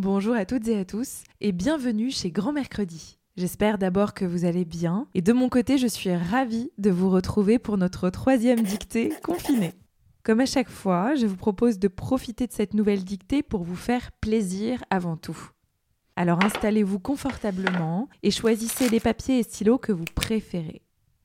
Bonjour à toutes et à tous et bienvenue chez Grand Mercredi. J'espère d'abord que vous allez bien et de mon côté je suis ravie de vous retrouver pour notre troisième dictée confinée. Comme à chaque fois, je vous propose de profiter de cette nouvelle dictée pour vous faire plaisir avant tout. Alors installez-vous confortablement et choisissez les papiers et stylos que vous préférez.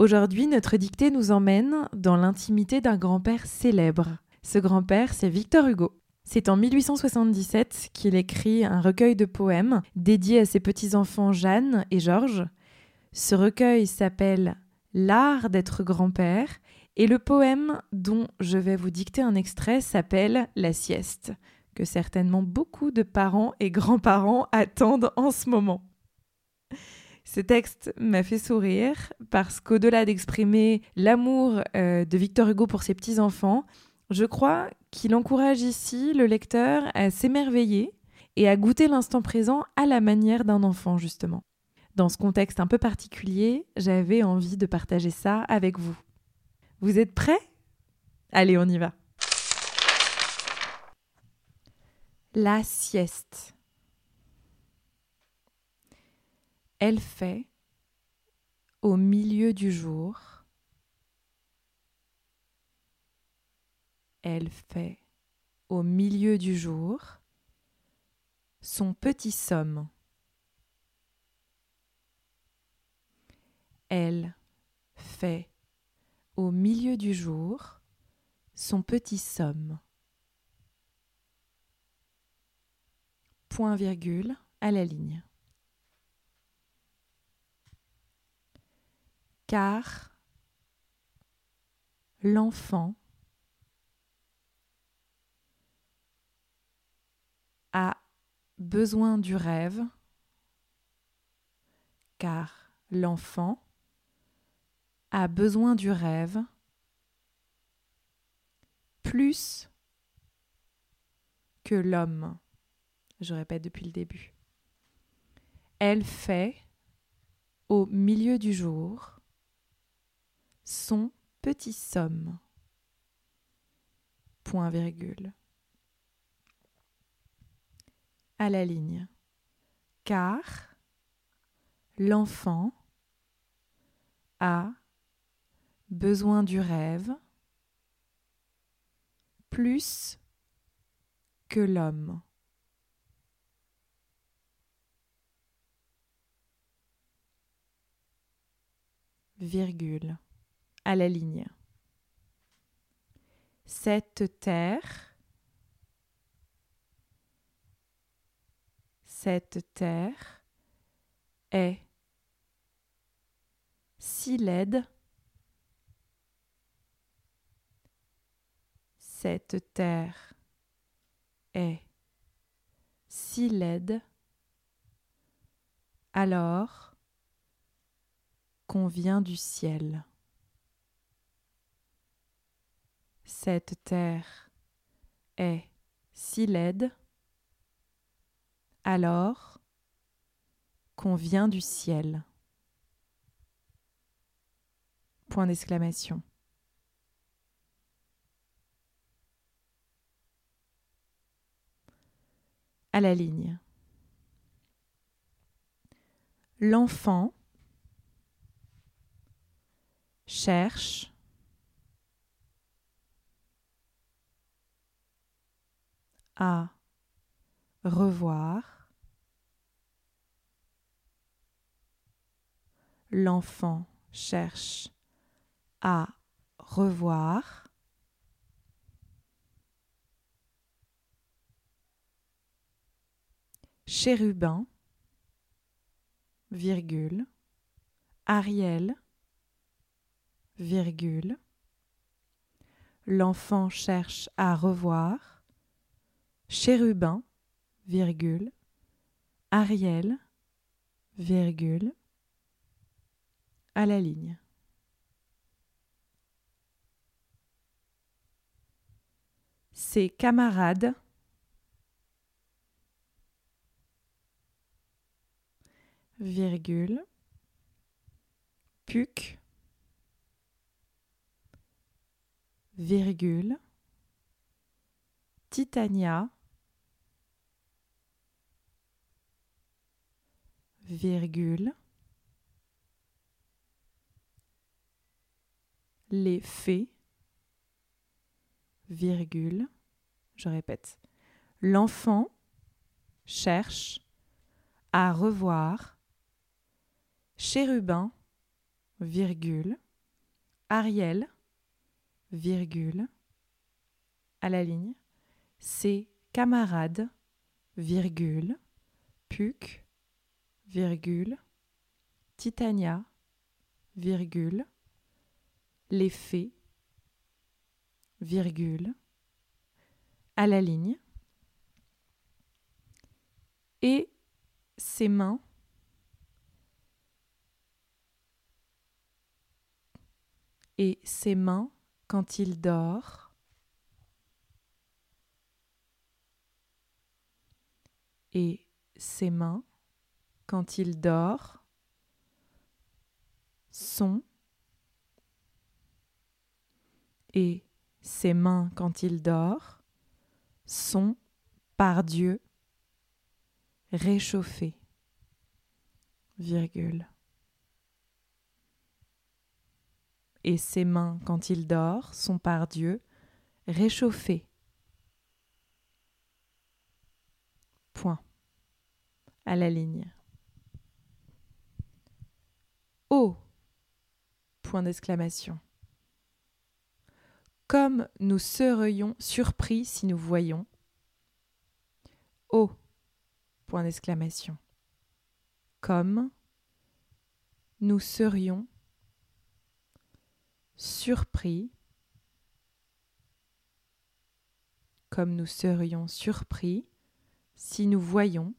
Aujourd'hui, notre dictée nous emmène dans l'intimité d'un grand-père célèbre. Ce grand-père, c'est Victor Hugo. C'est en 1877 qu'il écrit un recueil de poèmes dédié à ses petits-enfants Jeanne et Georges. Ce recueil s'appelle L'art d'être grand-père et le poème dont je vais vous dicter un extrait s'appelle La sieste, que certainement beaucoup de parents et grands-parents attendent en ce moment. Ce texte m'a fait sourire parce qu'au-delà d'exprimer l'amour euh, de Victor Hugo pour ses petits-enfants, je crois qu'il encourage ici le lecteur à s'émerveiller et à goûter l'instant présent à la manière d'un enfant, justement. Dans ce contexte un peu particulier, j'avais envie de partager ça avec vous. Vous êtes prêts? Allez, on y va. La sieste. Elle fait au milieu du jour elle fait au milieu du jour son petit somme. Elle fait au milieu du jour son petit somme. Point virgule à la ligne. Car l'enfant a besoin du rêve, car l'enfant a besoin du rêve plus que l'homme. Je répète depuis le début. Elle fait au milieu du jour son petit somme. Point virgule à la ligne. Car l'enfant a besoin du rêve plus que l'homme. Virgule à la ligne. Cette terre cette terre est si laide, cette terre est si laide, alors qu'on vient du ciel. Cette terre est si laide, alors qu'on vient du ciel. Point d'exclamation. À la ligne. L'enfant cherche à revoir l'enfant cherche à revoir. Chérubin, virgule, Ariel, virgule, l'enfant cherche à revoir, chérubin, virgule, Ariel, virgule, à la ligne. Ses camarades. Virgule. Puc virgule. Titania. Virgule, les faits, virgule, je répète, l'enfant cherche à revoir chérubin, virgule, Ariel, virgule, à la ligne, ses camarades, virgule, Puc, virgule, Titania, virgule, les fées, virgule, à la ligne, et ses mains et ses mains quand il dort et ses mains quand il dort sont et ses mains quand il dort sont par Dieu réchauffées. Virgule. Et ses mains quand il dort sont par Dieu réchauffées. Point. À la ligne. Oh Point d'exclamation. Comme nous serions surpris si nous voyions. Oh Point d'exclamation. Comme nous serions surpris comme nous serions surpris si nous voyons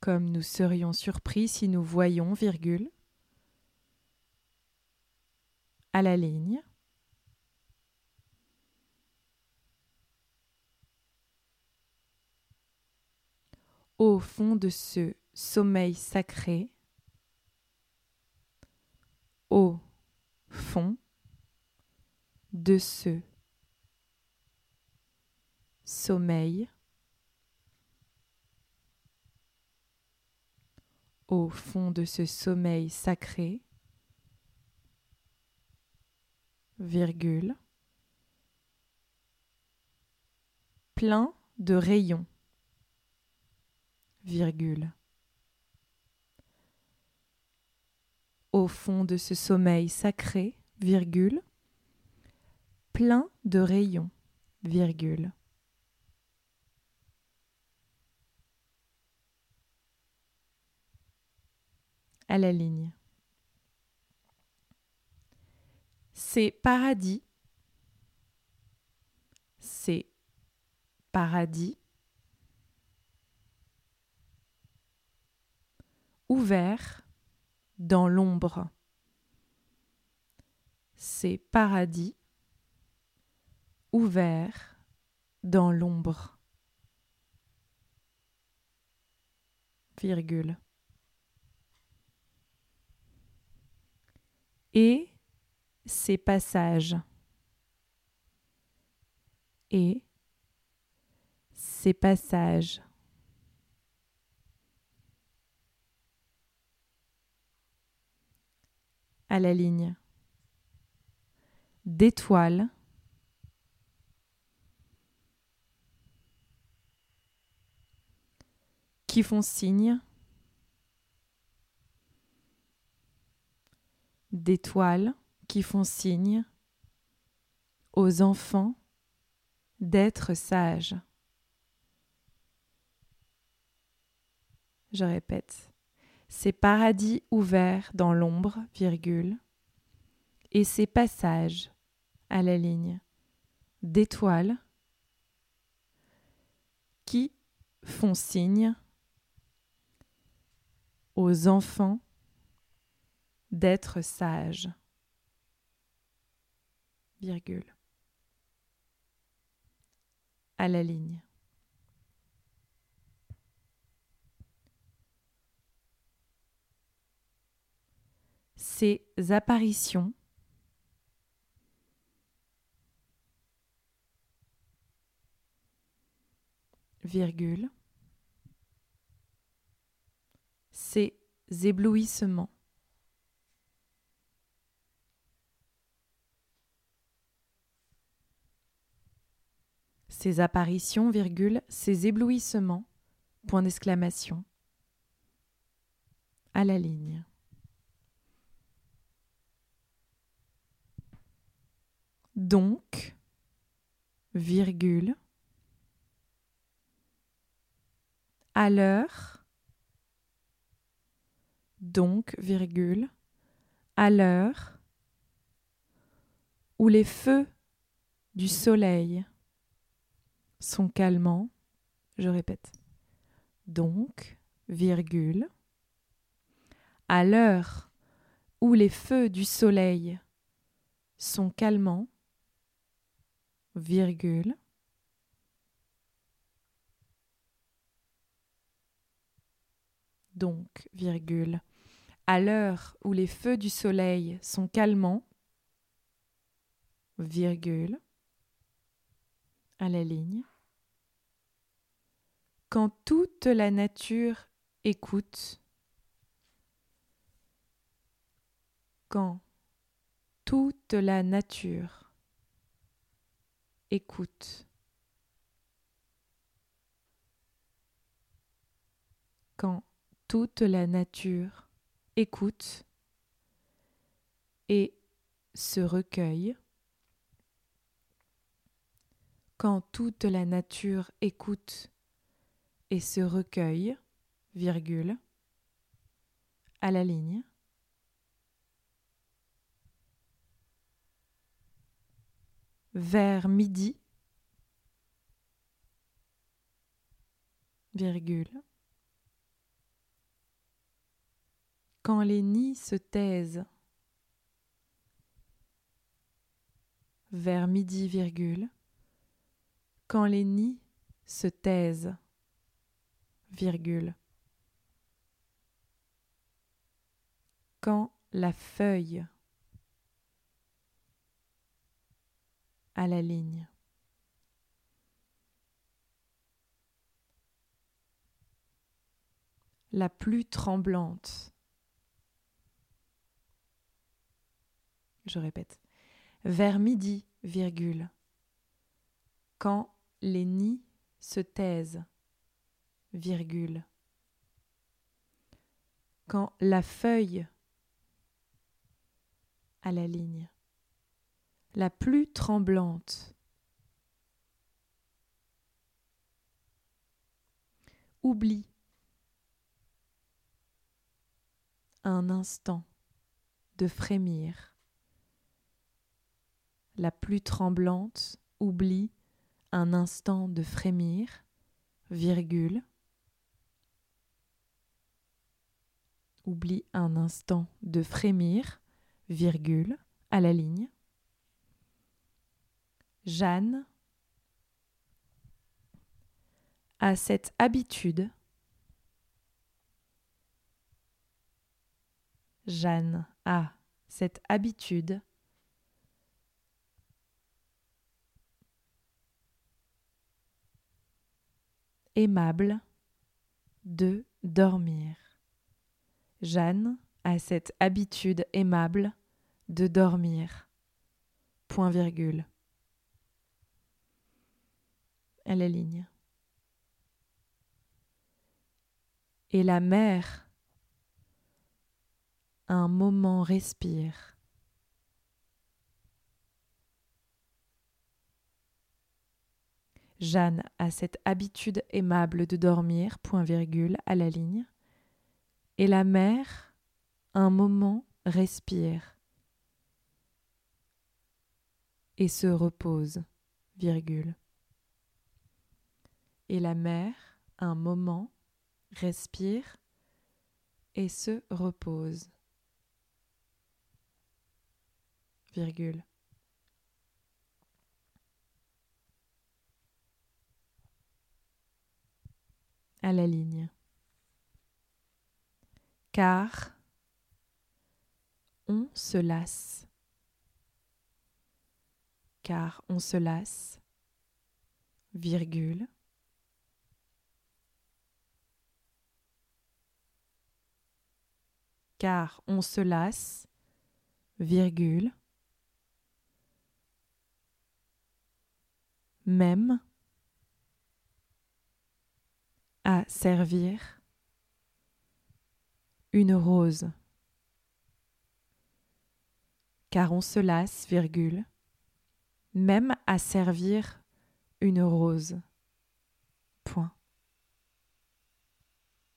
comme nous serions surpris si nous voyons, virgule, à la ligne, au fond de ce sommeil sacré, au fond de ce sommeil. Au fond de ce sommeil sacré, plein de rayons, virgule. Au fond de ce sommeil sacré, virgule, plein de rayons, virgule. à la ligne. C'est paradis. C'est paradis. Ouvert dans l'ombre. C'est paradis. Ouvert dans l'ombre. Et ses passages. Et ses passages. À la ligne. D'étoiles. qui font signe d'étoiles qui font signe aux enfants d'être sages. Je répète, ces paradis ouverts dans l'ombre, virgule, et ces passages à la ligne d'étoiles qui font signe aux enfants d'être sage. Virgule. À la ligne. Ces apparitions virgule, ces éblouissements. Apparitions, virgule, ces éblouissements, point d'exclamation, à la ligne. Donc, virgule, à l'heure, donc, virgule, à l'heure où les feux du soleil sont calmants, je répète, donc, virgule, à l'heure où les feux du soleil sont calmants, virgule, donc, virgule, à l'heure où les feux du soleil sont calmants, virgule, à la ligne, quand toute la nature écoute, quand toute la nature écoute, quand toute la nature écoute et se recueille, quand toute la nature écoute et se recueille, virgule, à la ligne, vers midi, virgule, quand les nids se taisent, vers midi, virgule, quand les nids se taisent, virgule, quand la feuille à la ligne. La plus tremblante. Je répète. Vers midi, virgule. Quand les nids se taisent, virgule. Quand la feuille à la ligne, la plus tremblante, oublie un instant de frémir. La plus tremblante oublie un instant de frémir, virgule. Oublie un instant de frémir, virgule, à la ligne. Jeanne a cette habitude. Jeanne a cette habitude aimable de dormir. Jeanne a cette habitude aimable de dormir. Point virgule. À la ligne. Et la mère, un moment respire. Jeanne a cette habitude aimable de dormir, point virgule, à la ligne. Et la mère, un moment, respire et se repose, virgule. Et la mère, un moment, respire et se repose, virgule. à la ligne. Car on se lasse. Car on se lasse. Virgule. Car on se lasse. Virgule. Même à servir une rose, car on se lasse, virgule, même à servir une rose. Point.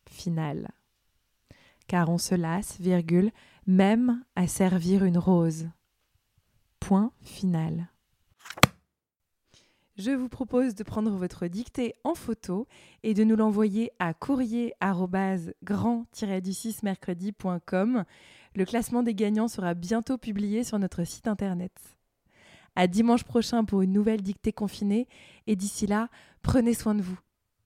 Final. Car on se lasse, virgule, même à servir une rose. Point final. Je vous propose de prendre votre dictée en photo et de nous l'envoyer à courrier grand-du6 mercredi.com. Le classement des gagnants sera bientôt publié sur notre site internet. À dimanche prochain pour une nouvelle dictée confinée et d'ici là, prenez soin de vous.